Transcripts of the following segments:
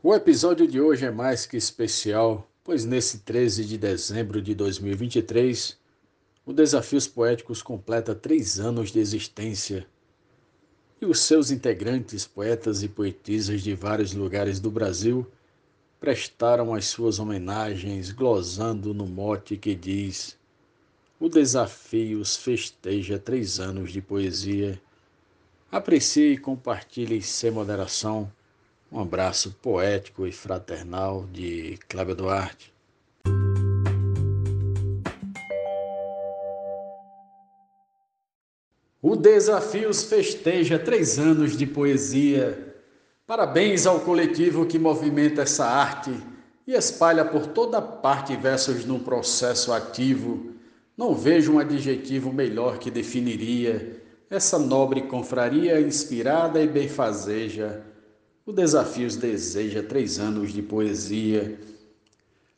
O episódio de hoje é mais que especial, pois nesse 13 de dezembro de 2023, o Desafios Poéticos completa três anos de existência e os seus integrantes, poetas e poetisas de vários lugares do Brasil, prestaram as suas homenagens, glosando no mote que diz: O Desafios festeja três anos de poesia. Aprecie e compartilhe sem moderação. Um abraço poético e fraternal de Cláudio Duarte. O Desafios festeja três anos de poesia. Parabéns ao coletivo que movimenta essa arte e espalha por toda parte versos num processo ativo. Não vejo um adjetivo melhor que definiria essa nobre confraria inspirada e benfazeja. O Desafios deseja três anos de poesia.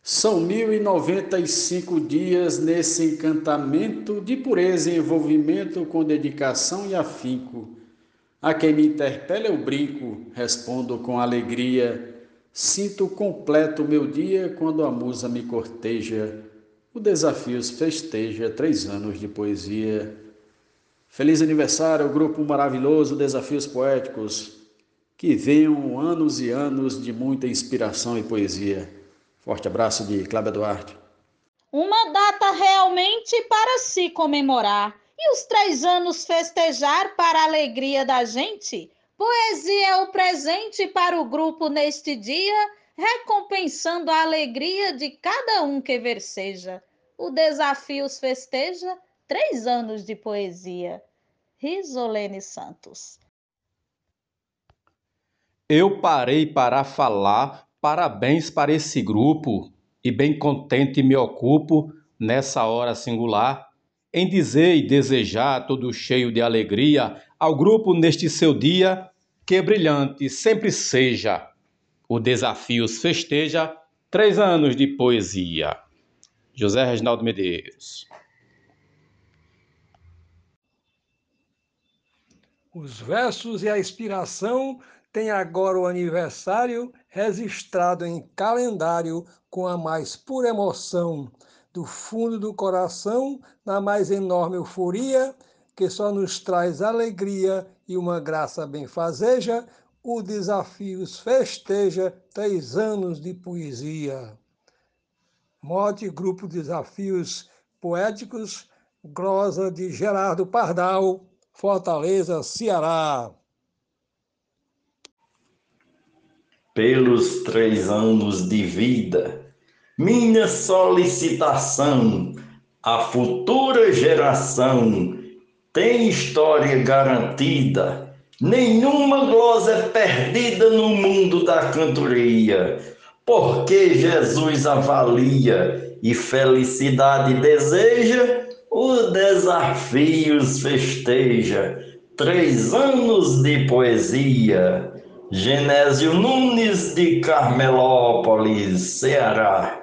São mil e noventa e cinco dias nesse encantamento de pureza e envolvimento com dedicação e afinco a quem me interpela eu brinco, respondo com alegria. Sinto completo meu dia quando a musa me corteja. O Desafios festeja três anos de poesia. Feliz aniversário grupo maravilhoso Desafios Poéticos. Que venham anos e anos de muita inspiração e poesia. Forte abraço de Cláudia Duarte. Uma data realmente para se comemorar e os três anos festejar para a alegria da gente? Poesia é o presente para o grupo neste dia, recompensando a alegria de cada um que verseja. O Desafios festeja três anos de poesia. Risolene Santos. Eu parei para falar, parabéns para esse grupo, e bem contente me ocupo nessa hora singular em dizer e desejar, todo cheio de alegria, ao grupo neste seu dia, que brilhante sempre seja. O Desafios festeja três anos de poesia. José Reginaldo Medeiros. Os versos e a inspiração têm agora o aniversário registrado em calendário com a mais pura emoção do fundo do coração, na mais enorme euforia, que só nos traz alegria e uma graça benfazeja, o Desafios festeja três anos de poesia. Mote Grupo Desafios Poéticos, glosa de Gerardo Pardal, Fortaleza, Ceará. Pelos três anos de vida minha solicitação à futura geração tem história garantida. Nenhuma glosa é perdida no mundo da cantoria, porque Jesus avalia e felicidade deseja, os desafios festeja. Três anos de poesia. Genésio Nunes de Carmelópolis, Ceará.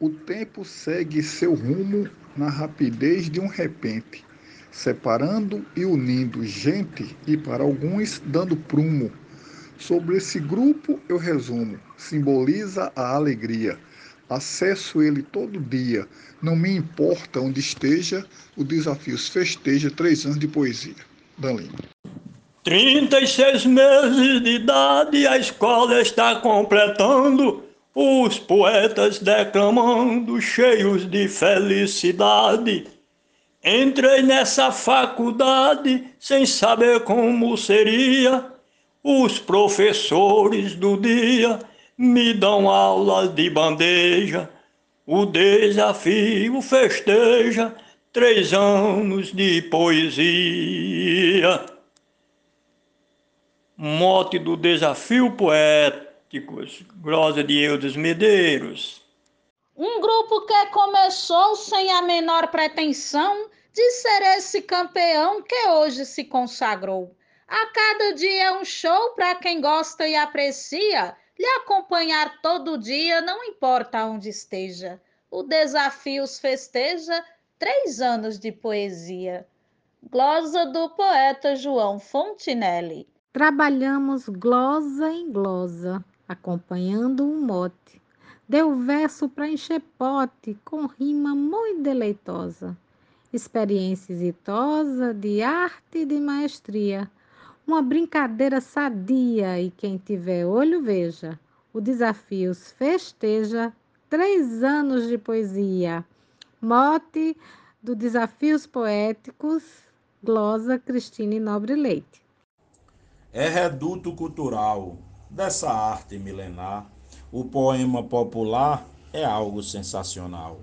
O tempo segue seu rumo na rapidez de um repente, separando e unindo gente e para alguns dando prumo. Sobre esse grupo eu resumo, simboliza a alegria. Acesso ele todo dia, não me importa onde esteja, o Desafios festeja três anos de poesia. Dan Lima. 36 meses de idade, a escola está completando os poetas declamando, cheios de felicidade. Entrei nessa faculdade sem saber como seria. Os professores do dia me dão aulas de bandeja. O desafio festeja três anos de poesia. Mote do desafio poeta Místicos, glosa de Eudes Medeiros. Um grupo que começou sem a menor pretensão de ser esse campeão que hoje se consagrou. A cada dia é um show para quem gosta e aprecia, lhe acompanhar todo dia, não importa onde esteja. O Desafios festeja três anos de poesia. Glosa do poeta João Fontinelli. Trabalhamos glosa em glosa, acompanhando um mote. Deu verso para encher pote, com rima muito deleitosa. Experiência exitosa de arte e de maestria. Uma brincadeira sadia e quem tiver olho veja. O Desafios festeja três anos de poesia. Mote do Desafios Poéticos, glosa Cristine Nobre Leite é reduto cultural dessa arte milenar. O poema popular é algo sensacional.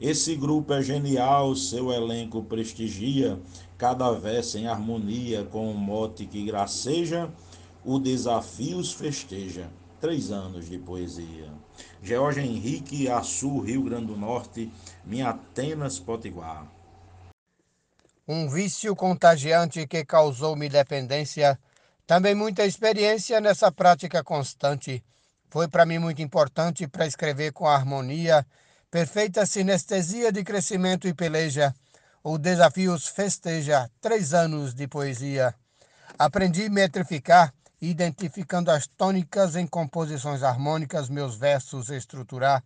Esse grupo é genial, seu elenco prestigia, cada verso em harmonia com o mote que graceja, o desafios festeja. Três anos de poesia. George Henrique, Açu, Rio Grande do Norte, minha Atenas Potiguar. Um vício contagiante que causou-me dependência também muita experiência nessa prática constante. Foi para mim muito importante para escrever com harmonia, perfeita sinestesia de crescimento e peleja. O Desafios festeja três anos de poesia. Aprendi a metrificar, identificando as tônicas em composições harmônicas, meus versos estruturar.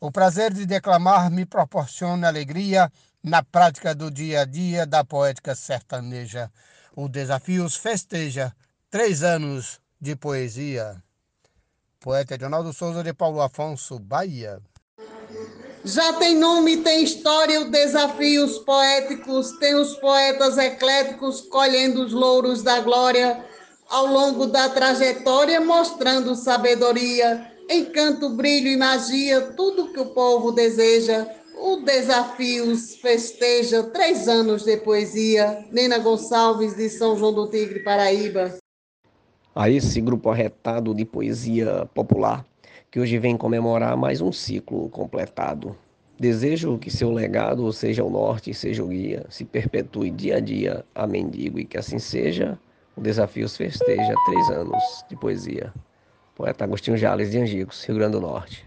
O prazer de declamar me proporciona alegria na prática do dia a dia da poética sertaneja. O Desafios festeja Três anos de poesia. Poeta Edinaldo Souza de Paulo Afonso, Bahia. Já tem nome, tem história, o desafios poéticos, tem os poetas ecléticos colhendo os louros da glória ao longo da trajetória, mostrando sabedoria, encanto, brilho e magia, tudo que o povo deseja. O Desafios festeja três anos de poesia. Nena Gonçalves, de São João do Tigre, Paraíba a esse grupo arretado de poesia popular que hoje vem comemorar mais um ciclo completado. Desejo que seu legado seja o norte, seja o guia, se perpetue dia a dia a mendigo e que assim seja. O Desafios festeja três anos de poesia. Poeta Agostinho Jales de Angicos, Rio Grande do Norte.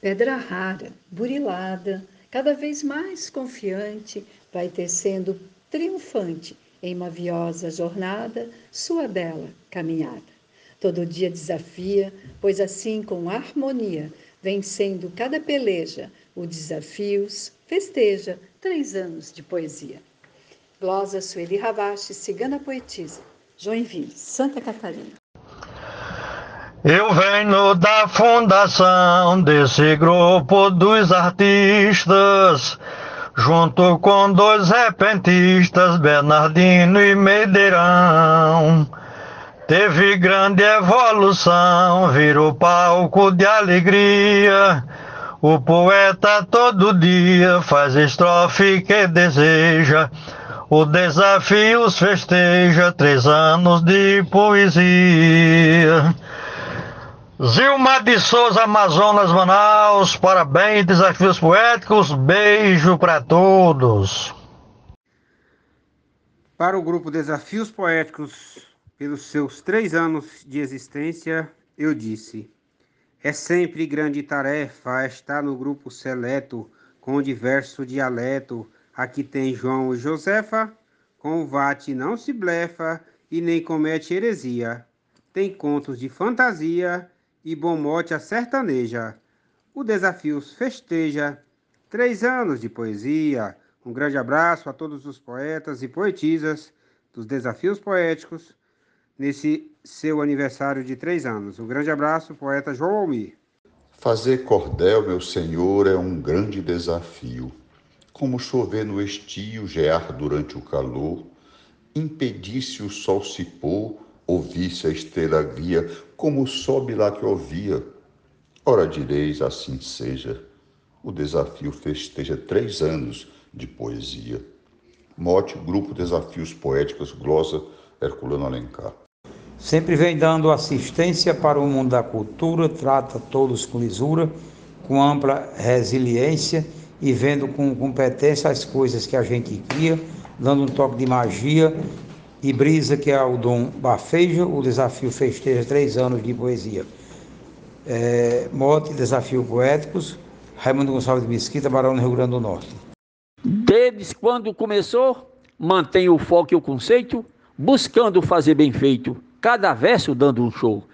Pedra rara, burilada, cada vez mais confiante, vai tecendo triunfante em uma viosa jornada, sua bela caminhada. Todo dia desafia, pois assim com harmonia, vencendo cada peleja, o desafios, festeja três anos de poesia. Glosa Sueli Ravache, cigana poetisa, Joinville, Santa Catarina. Eu venho da fundação desse grupo dos artistas junto com dois repentistas, Bernardino e Medeirão. Teve grande evolução, virou palco de alegria. O poeta todo dia faz estrofe que deseja. O desafio festeja três anos de poesia. Zilma de Souza, Amazonas, Manaus, parabéns, desafios poéticos, beijo para todos. Para o grupo Desafios Poéticos, pelos seus três anos de existência, eu disse: é sempre grande tarefa estar no grupo seleto, com diverso dialeto. Aqui tem João e Josefa, com o Vate não se blefa e nem comete heresia. Tem contos de fantasia e bom mote a sertaneja. O Desafios festeja três anos de poesia. Um grande abraço a todos os poetas e poetisas dos Desafios Poéticos nesse seu aniversário de três anos. Um grande abraço, poeta João Almir. Fazer cordel, meu senhor, é um grande desafio. Como chover no estio, gear durante o calor, impedir-se o sol se pôr, ouvisse a estrela guia, como sobe lá que ouvia. Ora direis, assim seja. O desafio festeja três anos de poesia. Mote, Grupo Desafios Poéticos, glosa Herculano Alencar. Sempre vem dando assistência para o mundo da cultura, trata todos com lisura, com ampla resiliência e vendo com competência as coisas que a gente cria, dando um toque de magia e Brisa, que é o Dom Bafeja, o desafio festeja três anos de poesia. É, Mote, Desafio Poéticos, Raimundo Gonçalves de Mesquita, Barão no Rio Grande do Norte. Desde quando começou, mantém o foco e o conceito, buscando fazer bem feito. Cada verso dando um show.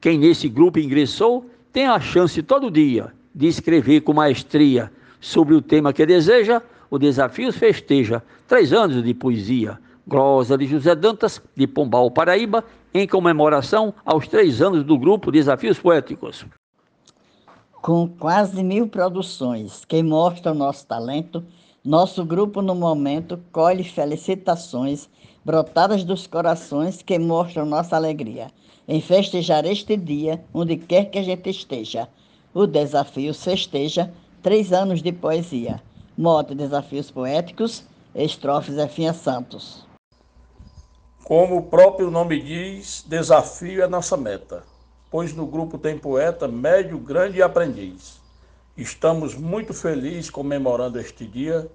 Quem nesse grupo ingressou tem a chance todo dia de escrever com maestria sobre o tema que deseja, o Desafios festeja três anos de poesia. Glosa de José Dantas, de Pombal, Paraíba, em comemoração aos três anos do grupo Desafios Poéticos. Com quase mil produções que mostram nosso talento, nosso grupo no momento colhe felicitações brotadas dos corações que mostram nossa alegria em festejar este dia, onde quer que a gente esteja. O desafio festeja três anos de poesia. Mote Desafios Poéticos, estrofes Efinha Santos. Como o próprio nome diz, desafio é nossa meta, pois no grupo tem poeta médio, grande e aprendiz. Estamos muito felizes comemorando este dia,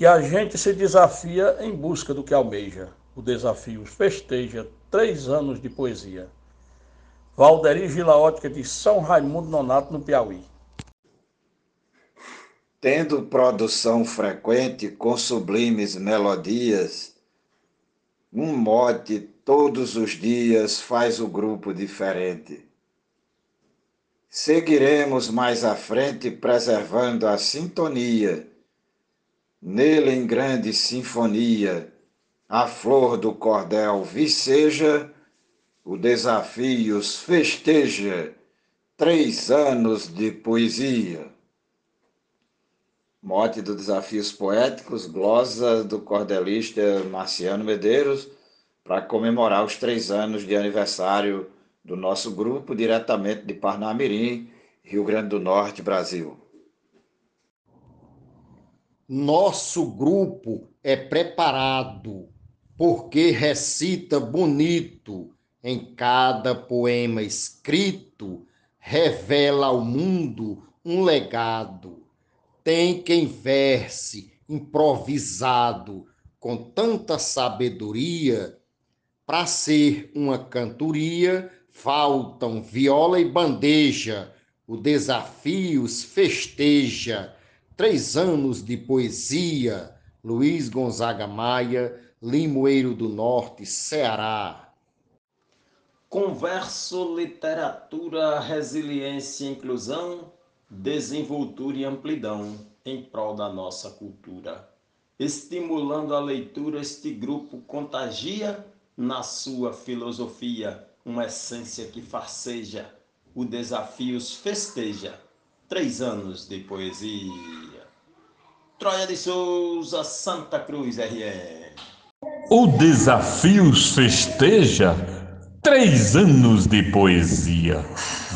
que a gente se desafia em busca do que almeja. O desafio festeja três anos de poesia. Valderi Gilaótica de São Raimundo Nonato, no Piauí. Tendo produção frequente com sublimes melodias, um mote todos os dias faz o grupo diferente. Seguiremos mais à frente preservando a sintonia, nele em grande sinfonia, a flor do cordel viceja, o Desafios festeja três anos de poesia. Mote do Desafios Poéticos, glosa do cordelista Marciano Medeiros, para comemorar os três anos de aniversário do nosso grupo, diretamente de Parnamirim, Rio Grande do Norte, Brasil. Nosso grupo é preparado porque recita bonito. Em cada poema escrito, revela ao mundo um legado. Tem quem verse improvisado com tanta sabedoria, para ser uma cantoria, faltam viola e bandeja, o desafios festeja, três anos de poesia, Luiz Gonzaga Maia, Limoeiro do Norte, Ceará. Converso, literatura, resiliência inclusão desenvoltura e amplidão em prol da nossa cultura. Estimulando a leitura, este grupo contagia na sua filosofia uma essência que farceja, o desafios festeja. Três anos de poesia. Troia de Souza, Santa Cruz, RN. O Desafios festeja três anos de poesia,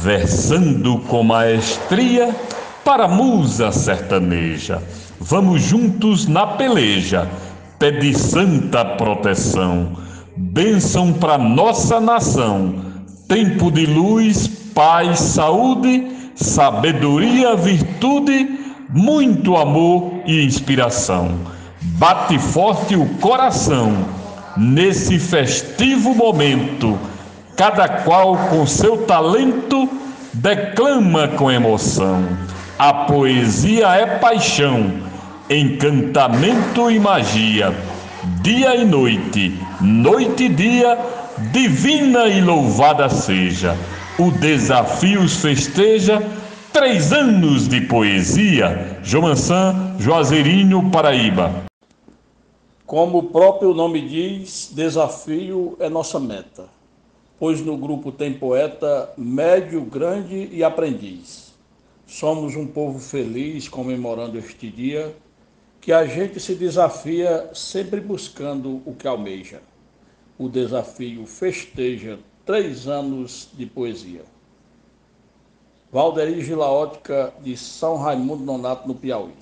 versando com maestria para a musa sertaneja. Vamos juntos na peleja, pede santa proteção, bênção para nossa nação, tempo de luz, paz, saúde, sabedoria, virtude, muito amor e inspiração. Bate forte o coração nesse festivo momento cada qual com seu talento declama com emoção. A poesia é paixão, encantamento e magia. Dia e noite, noite e dia, divina e louvada seja. O Desafios festeja três anos de poesia. Jomansan, Juazeirinho, Paraíba. Como o próprio nome diz, desafio é nossa meta pois no grupo tem poeta médio, grande e aprendiz. Somos um povo feliz comemorando este dia, que a gente se desafia sempre buscando o que almeja. O desafio festeja três anos de poesia. Valderi Gilaótica, de São Raimundo Nonato, no Piauí.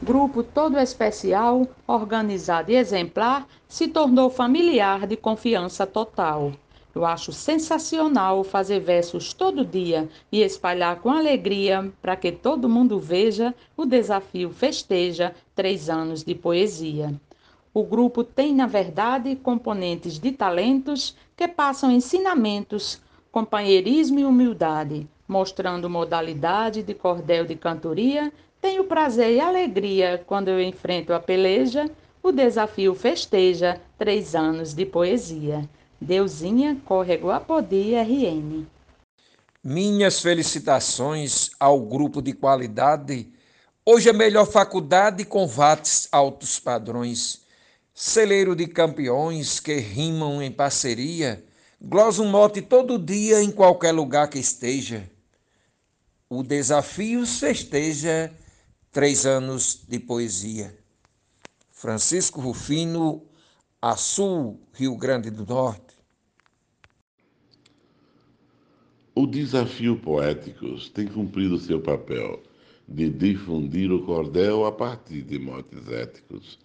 Grupo todo especial, organizado e exemplar, se tornou familiar de confiança total. Eu acho sensacional fazer versos todo dia e espalhar com alegria para que todo mundo veja o desafio festeja três anos de poesia. O grupo tem, na verdade, componentes de talentos que passam ensinamentos, companheirismo e humildade, mostrando modalidade de cordel de cantoria tenho prazer e alegria quando eu enfrento a peleja, o desafio festeja três anos de poesia. Deusinha, Córrego Apodi, RN. Minhas felicitações ao grupo de qualidade. Hoje é melhor faculdade com VATs altos padrões. Celeiro de campeões que rimam em parceria. Glosa um mote todo dia em qualquer lugar que esteja. O desafio festeja três anos de poesia. Francisco Rufino, Açul, Rio Grande do Norte. O Desafio Poéticos tem cumprido seu papel de difundir o cordel a partir de motes éticos,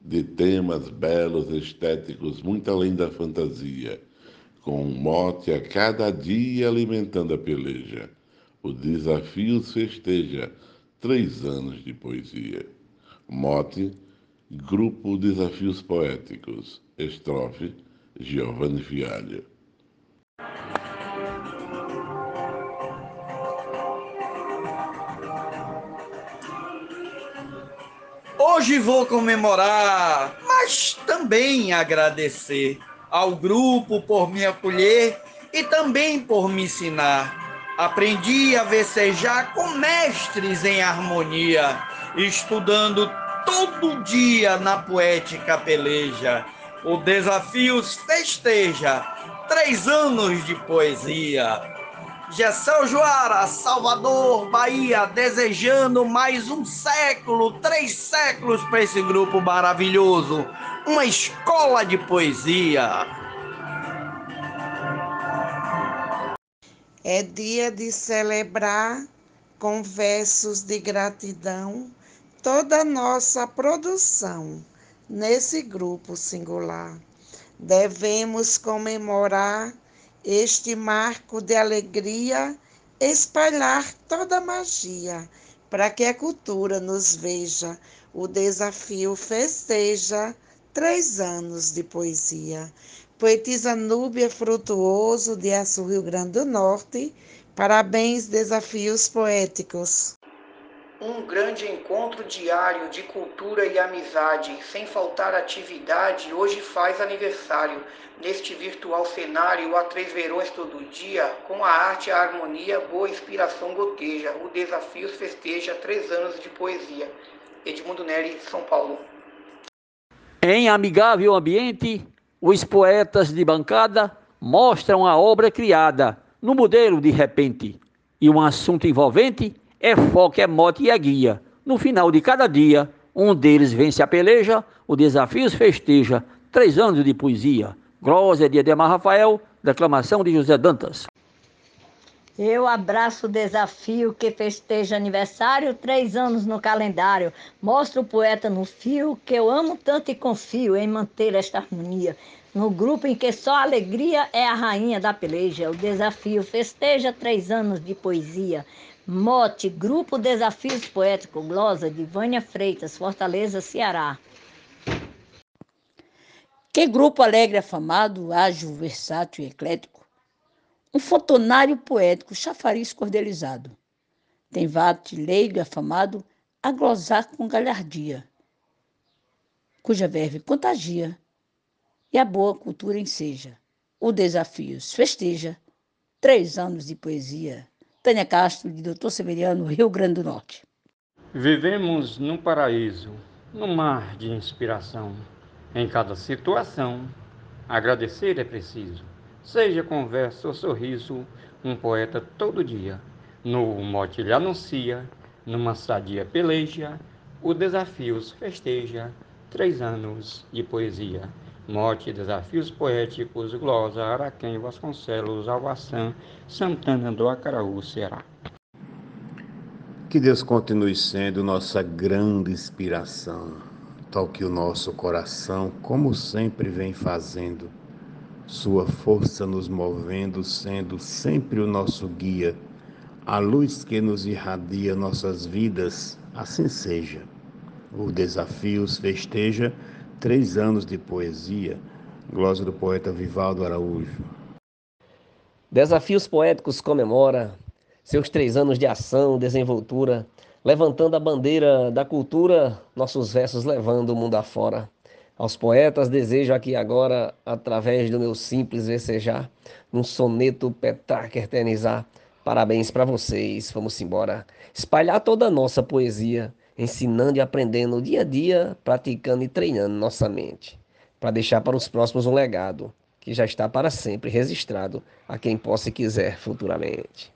de temas belos, estéticos, muito além da fantasia, com um mote a cada dia alimentando a peleja. O Desafios festeja três anos de poesia. Mote, Grupo Desafios Poéticos, estrofe, Giovanni Fialho. Hoje vou comemorar, mas também agradecer ao grupo por me acolher e também por me ensinar. Aprendi a vecejar com mestres em harmonia, estudando todo dia na poética peleja. O Desafios festeja três anos de poesia. Gessel Joara, Salvador, Bahia, desejando mais um século, três séculos para esse grupo maravilhoso. Uma escola de poesia. É dia de celebrar com versos de gratidão toda nossa produção nesse grupo singular. Devemos comemorar este marco de alegria, espalhar toda a magia, para que a cultura nos veja. O desafio festeja três anos de poesia. Poetisa Núbia Frutuoso, de Açu, Rio Grande do Norte. Parabéns, desafios poéticos. Um grande encontro diário de cultura e amizade, sem faltar atividade, hoje faz aniversário. Neste virtual cenário, há três verões todo dia, com a arte a harmonia, boa inspiração goteja. O desafio festeja três anos de poesia. Edmundo Neri, São Paulo. Em amigável ambiente, os poetas de bancada mostram a obra criada no modelo de repente e um assunto envolvente é foco, é mote e é guia. No final de cada dia, um deles vence a peleja, o desafio festeja. Três anos de poesia. Glória de Edemar Rafael, declamação de José Dantas. Eu abraço o desafio que festeja aniversário, três anos no calendário. Mostro o poeta no fio que eu amo tanto e confio em manter esta harmonia. No grupo em que só alegria é a rainha da peleja. O desafio festeja três anos de poesia. Mote, Grupo Desafios Poéticos, glosa de Vânia Freitas, Fortaleza, Ceará. Que grupo alegre, afamado, ágil, versátil e eclético. Um fotonário poético, chafariz cordelizado. Tem vate leigo e afamado a glosar com galhardia, cuja verve contagia e a boa cultura enseja. O Desafios festeja três anos de poesia Tânia Castro, de Doutor Severiano, Rio Grande do Norte. Vivemos num paraíso, num mar de inspiração. Em cada situação, agradecer é preciso. Seja conversa ou sorriso, um poeta todo dia. No mote ele anuncia, numa sadia peleja, o desafios festeja, três anos de poesia. Mote, Desafios Poéticos, Glosa, Araquém, Vasconcelos, Alvaçã, Santana do Acaraú, Ceará. Que Deus continue sendo nossa grande inspiração. Toque o nosso coração, como sempre vem fazendo. Sua força nos movendo, sendo sempre o nosso guia. A luz que nos irradia nossas vidas, assim seja. O desafios festeja Três anos de poesia. Glosa do poeta Vivaldo Araújo. Desafios Poéticos comemora seus três anos de ação, desenvoltura, levantando a bandeira da cultura, nossos versos levando o mundo afora. Aos poetas desejo aqui agora, através do meu simples versejar, num soneto petrarca eternizar, parabéns para vocês, vamos embora, espalhar toda a nossa poesia, ensinando e aprendendo dia a dia, praticando e treinando nossa mente, para deixar para os próximos um legado que já está para sempre registrado a quem possa e quiser futuramente.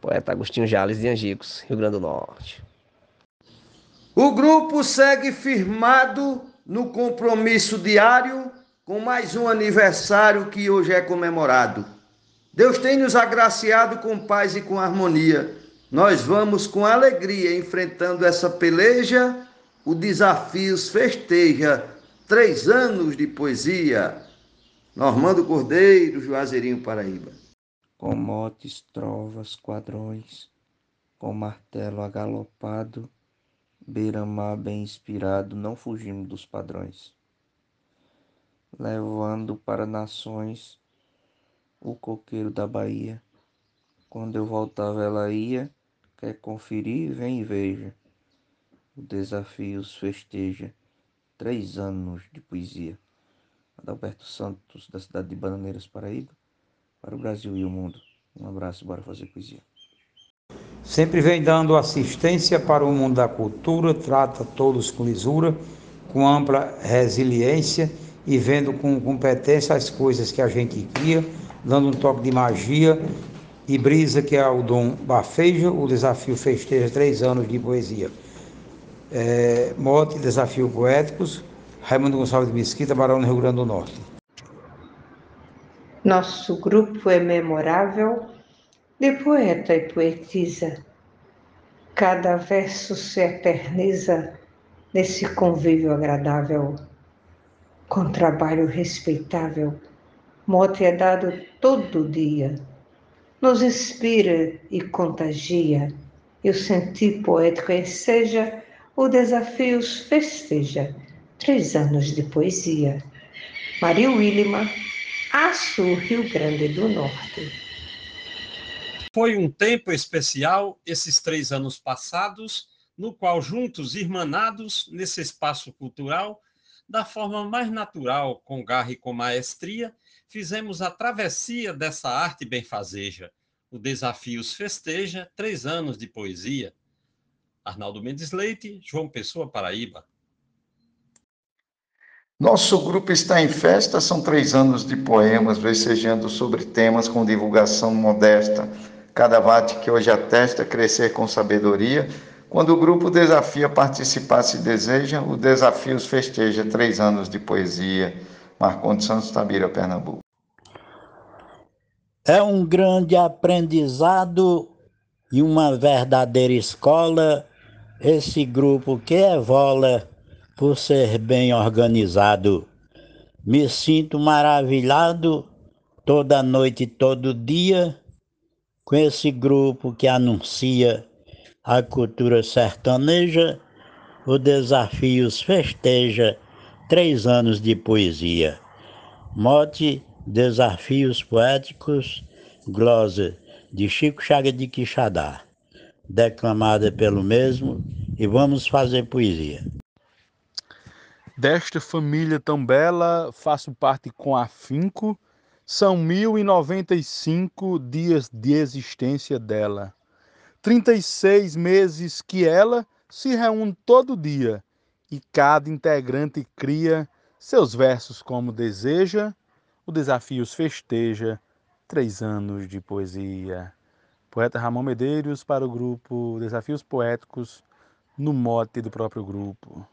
Poeta Agostinho Jales de Angicos, Rio Grande do Norte. O grupo segue firmado no compromisso diário com mais um aniversário que hoje é comemorado. Deus tem nos agraciado com paz e com harmonia. Nós vamos com alegria enfrentando essa peleja. O Desafios festeja três anos de poesia. Normando Cordeiro, Juazeirinho, Paraíba com motes, trovas, quadrões, com martelo agalopado, beira-mar bem inspirado, não fugimos dos padrões. Levando para nações o coqueiro da Bahia. Quando eu voltava, ela ia. Quer conferir? Vem e veja. O Desafios festeja três anos de poesia. Adalberto Santos, da cidade de Bananeiras, Paraíba para o Brasil e o mundo. Um abraço, bora fazer poesia. Sempre vem dando assistência para o mundo da cultura, trata todos com lisura, com ampla resiliência e vendo com competência as coisas que a gente cria, dando um toque de magia e brisa que é o dom bafeja, o desafio festeja três anos de poesia. É, mote, desafio poéticos, Raimundo Gonçalves de Mesquita, Barão do Rio Grande do Norte. Nosso grupo é memorável de poeta e poetisa. Cada verso se eterniza nesse convívio agradável. Com trabalho respeitável, mote é dado todo dia. Nos inspira e contagia, e o sentir poético enseja, o desafios festeja, três anos de poesia. Maria Willima, Açu, Rio Grande do Norte. Foi um tempo especial, esses três anos passados, no qual, juntos, irmanados nesse espaço cultural, da forma mais natural, com garra e com maestria, fizemos a travessia dessa arte benfazeja. O Desafios festeja três anos de poesia. Arnaldo Mendes Leite, João Pessoa, Paraíba. Nosso grupo está em festa, são três anos de poemas, versejando sobre temas com divulgação modesta. Cada vate que hoje atesta crescer com sabedoria. Quando o grupo desafia participar se deseja, o Desafios festeja três anos de poesia. Marcondes Santos Tabira, Pernambuco. É um grande aprendizado e uma verdadeira escola esse grupo que evola por ser bem organizado. Me sinto maravilhado toda noite, todo dia, com esse grupo que anuncia a cultura sertaneja, o Desafios festeja três anos de poesia. Mote Desafios Poéticos, glosa de Chico Chaga de Quixadá, declamada pelo mesmo, e vamos fazer poesia. Desta família tão bela, faço parte com afinco. São mil e noventa e cinco dias de existência dela. Trinta e seis meses que ela se reúne todo dia e cada integrante cria seus versos como deseja, o desafio os festeja, três anos de poesia. Poeta Ramon Medeiros para o grupo Desafios Poéticos, no mote do próprio grupo.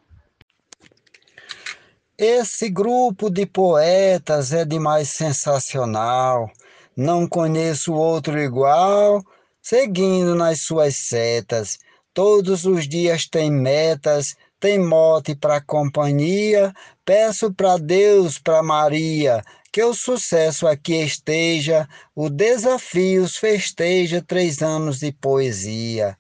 Esse grupo de poetas é demais sensacional. Não conheço outro igual, seguindo nas suas setas. Todos os dias tem metas, tem mote para companhia. Peço para Deus, para Maria, que o sucesso aqui esteja. O desafios festeja três anos de poesia.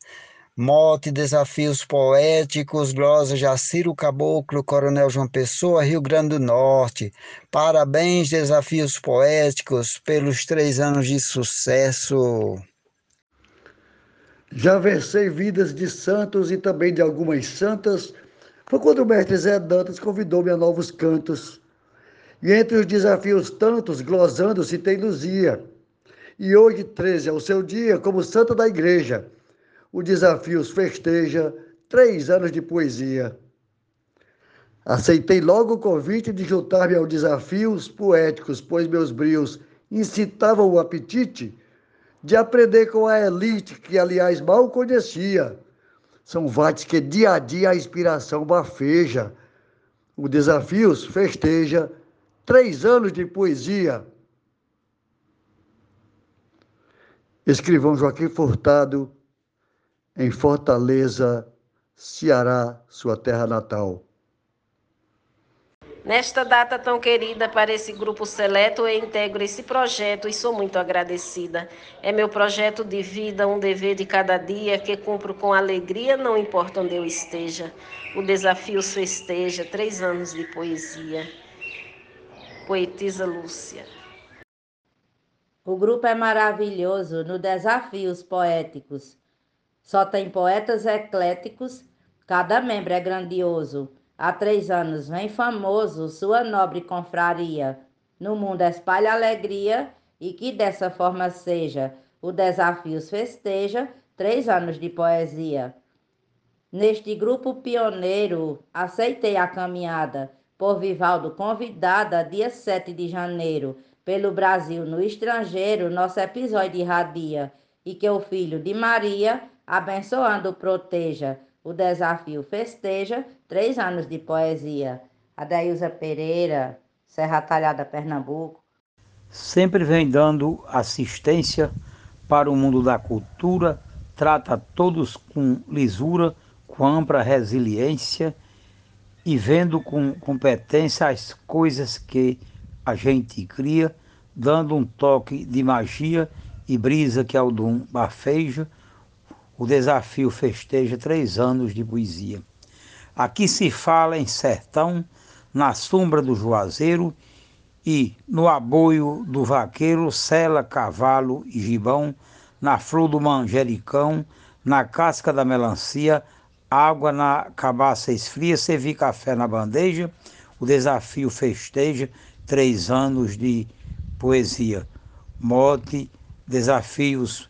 Mote, Desafios Poéticos, Glosa Jaciro Caboclo, Coronel João Pessoa, Rio Grande do Norte. Parabéns, Desafios Poéticos, pelos três anos de sucesso. Já versei vidas de santos e também de algumas santas. Foi quando o mestre Zé Dantas convidou-me a novos cantos. E entre os desafios tantos, glosando, citei Luzia. E hoje, 13, é o seu dia como santa da igreja. O Desafios festeja três anos de poesia. Aceitei logo o convite de juntar-me aos desafios poéticos, pois meus brios incitavam o apetite de aprender com a elite, que aliás mal conhecia. São vates que dia a dia a inspiração bafeja. O Desafios festeja três anos de poesia. Escrivão Joaquim Furtado, em Fortaleza, Ceará, sua terra natal. Nesta data tão querida para esse grupo seleto, eu integro esse projeto e sou muito agradecida. É meu projeto de vida, um dever de cada dia que cumpro com alegria, não importa onde eu esteja. O desafio festeja, três anos de poesia. Poetisa Lúcia. O grupo é maravilhoso no Desafios Poéticos. Só tem poetas ecléticos, cada membro é grandioso. Há três anos vem famoso sua nobre confraria. No mundo espalha alegria e que dessa forma seja. O Desafios festeja três anos de poesia. Neste grupo pioneiro, aceitei a caminhada, por Vivaldo convidada, dia 7 de janeiro, pelo Brasil no estrangeiro, nosso episódio irradia, e que o filho de Maria, abençoando, proteja o desafio festeja três anos de poesia. Adailza Pereira, Serra Talhada, Pernambuco. Sempre vem dando assistência para o mundo da cultura, trata todos com lisura, com ampla resiliência e vendo com competência as coisas que a gente cria, dando um toque de magia e brisa que é o Bafeja, o desafio festeja três anos de poesia. Aqui se fala em sertão, na sombra do juazeiro e no aboio do vaqueiro, sela, cavalo e gibão, na flor do manjericão, na casca da melancia, água na cabaça esfria, servir café na bandeja, o desafio festeja três anos de poesia. Mote, desafios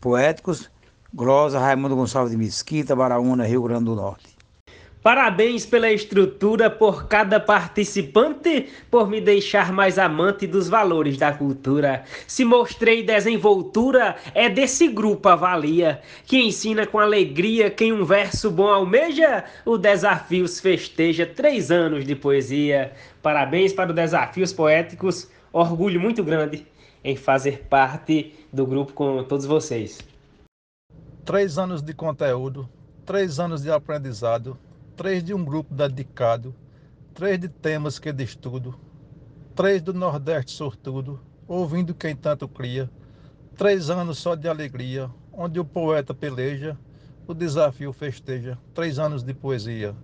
poéticos, Glosa, Raimundo Gonçalves de Mesquita, Baraúna, Rio Grande do Norte. Parabéns pela estrutura, por cada participante, por me deixar mais amante dos valores da cultura. Se mostrei desenvoltura, é desse grupo a valia, que ensina com alegria quem um verso bom almeja, o Desafios festeja três anos de poesia. Parabéns para o Desafios Poéticos, orgulho muito grande em fazer parte do grupo com todos vocês três anos de conteúdo, três anos de aprendizado, três de um grupo dedicado, três de temas que de estudo, três do Nordeste sortudo, ouvindo quem tanto cria, três anos só de alegria, onde o poeta peleja, o desafio festeja, três anos de poesia.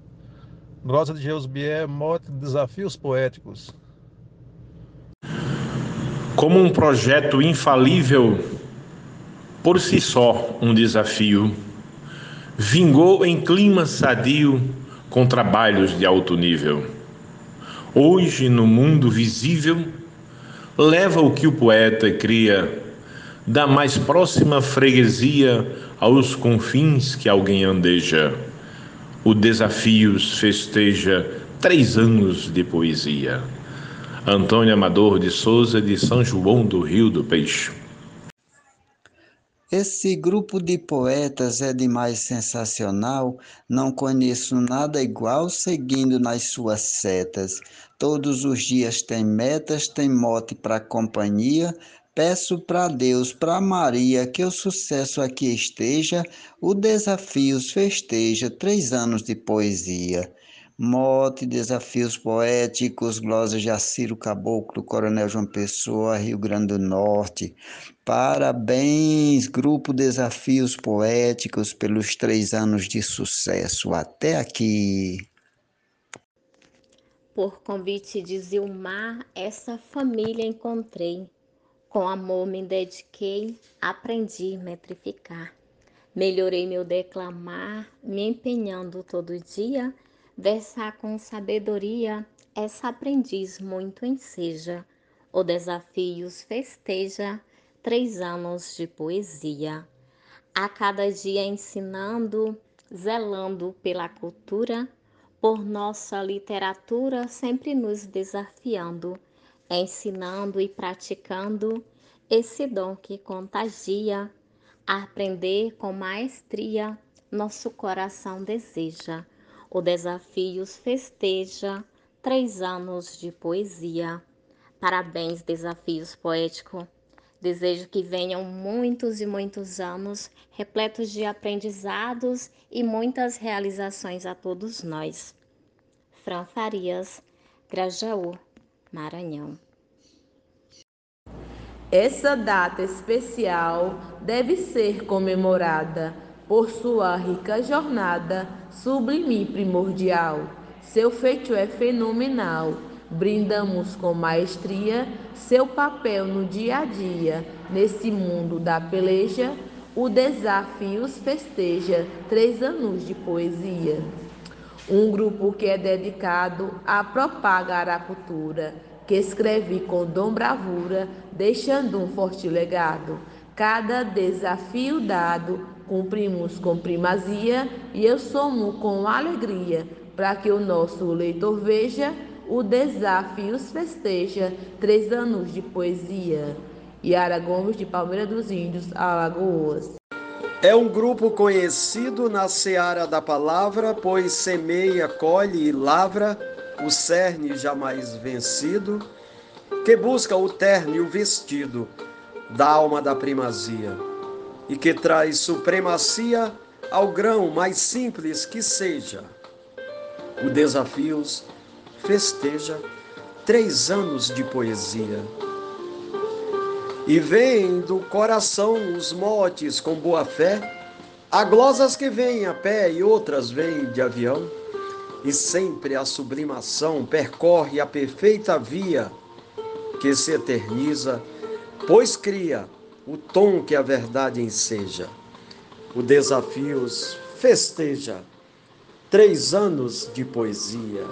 Glosa de Geusbier, mote de desafios poéticos. Como um projeto infalível por si só um desafio. Vingou em clima sadio com trabalhos de alto nível. Hoje, no mundo visível, leva o que o poeta cria da mais próxima freguesia aos confins que alguém andeja. O Desafios festeja três anos de poesia. Antônio Amador de Souza, de São João do Rio do Peixe. Esse grupo de poetas é demais sensacional, não conheço nada igual seguindo nas suas setas. Todos os dias tem metas, tem mote para companhia. Peço para Deus, para Maria, que o sucesso aqui esteja, o desafios festeja três anos de poesia. Mote, desafios poéticos, glosa Jaciro Caboclo, Coronel João Pessoa, Rio Grande do Norte. Parabéns, Grupo Desafios Poéticos, pelos três anos de sucesso. Até aqui. Por convite de Zilmar, essa família encontrei. Com amor me dediquei, aprendi a metrificar. Melhorei meu declamar, me empenhando todo dia versar com sabedoria, essa aprendiz muito enseja. O desafios festeja três anos de poesia. A cada dia ensinando, zelando pela cultura, por nossa literatura sempre nos desafiando, ensinando e praticando esse dom que contagia, aprender com maestria, nosso coração deseja. O Desafios festeja três anos de poesia. Parabéns, Desafios Poético. Desejo que venham muitos e muitos anos repletos de aprendizados e muitas realizações a todos nós. Fran Farias, Grajaú, Maranhão. Essa data especial deve ser comemorada por sua rica jornada, sublime e primordial. Seu feito é fenomenal. Brindamos com maestria seu papel no dia a dia, nesse mundo da peleja, o Desafios festeja três anos de poesia. Um grupo que é dedicado a propagar a cultura, que escreve com dom bravura, deixando um forte legado. Cada desafio dado, cumprimos com primazia e eu somo com alegria, para que o nosso leitor veja o Desafios festeja três anos de poesia. Yara Gomes, de Palmeira dos Índios, Alagoas. É um grupo conhecido na seara da palavra, pois semeia, colhe e lavra o cerne jamais vencido, que busca o terno e o vestido da alma da primazia, e que traz supremacia ao grão mais simples que seja. O desafios festeja três anos de poesia. E vem do coração os motes com boa fé, há glosas que vêm a pé e outras vêm de avião, e sempre a sublimação percorre a perfeita via que se eterniza, pois cria o tom que a verdade enseja. O Desafios festeja três anos de poesia.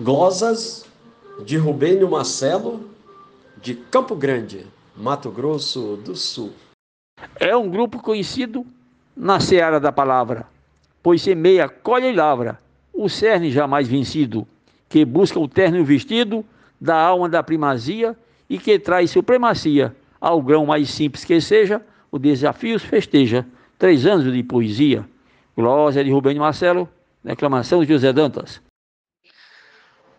Glosas de Rubênio Marcelo, de Campo Grande, Mato Grosso do Sul. É um grupo conhecido na seara da palavra, pois semeia, colhe e lavra, o cerne jamais vencido, que busca o terno vestido da alma da primazia e que traz supremacia ao grão mais simples que seja, o desafios festeja, três anos de poesia. Glória de Rubênio Marcelo, declamação de José Dantas.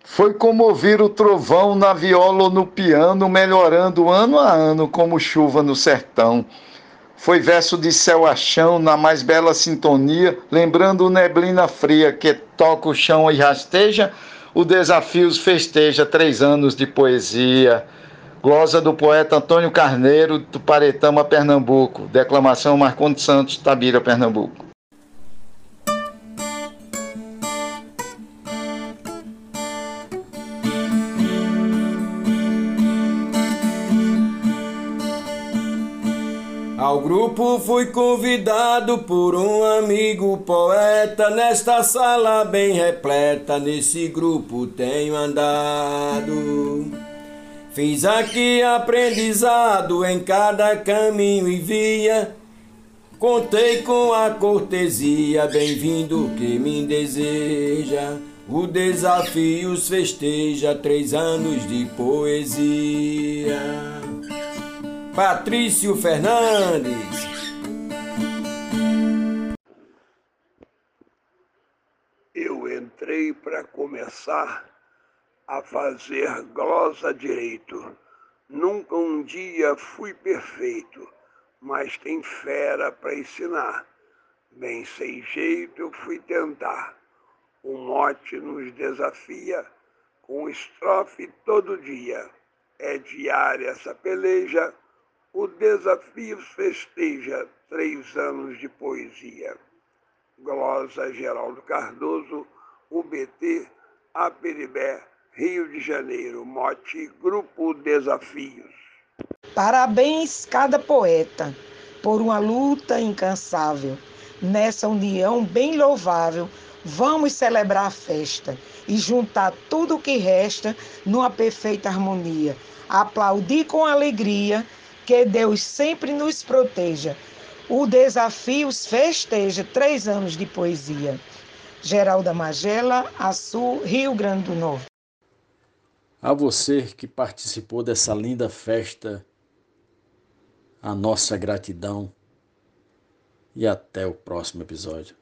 Foi como ouvir o trovão na viola ou no piano, melhorando ano a ano como chuva no sertão. Foi verso de céu a chão, na mais bela sintonia, lembrando neblina fria que toca o chão e rasteja, o Desafios festeja três anos de poesia. Glosa do poeta Antônio Carneiro, do Paretama, Pernambuco. Declamação Marcondes Santos, Tabira, Pernambuco. Ao grupo fui convidado por um amigo poeta, nesta sala bem repleta, nesse grupo tenho andado. Fiz aqui aprendizado em cada caminho e via, contei com a cortesia, bem-vindo que me deseja. O Desafios festeja três anos de poesia. Patrício Fernandes. Eu entrei para começar a fazer glosa direito. Nunca um dia fui perfeito, mas tem fera para ensinar. Bem sem jeito eu fui tentar. O mote nos desafia, com estrofe todo dia. É diária essa peleja o desafio festeja três anos de poesia. Glosa Geraldo Cardoso, UBT, Aperibé, Rio de Janeiro, mote Grupo Desafios. Parabéns cada poeta por uma luta incansável. Nessa união bem louvável, Vamos celebrar a festa e juntar tudo o que resta numa perfeita harmonia. Aplaudir com alegria, que Deus sempre nos proteja. O Desafios festeja três anos de poesia. Geralda Magela, Açu, Rio Grande do Norte. A você que participou dessa linda festa, a nossa gratidão e até o próximo episódio.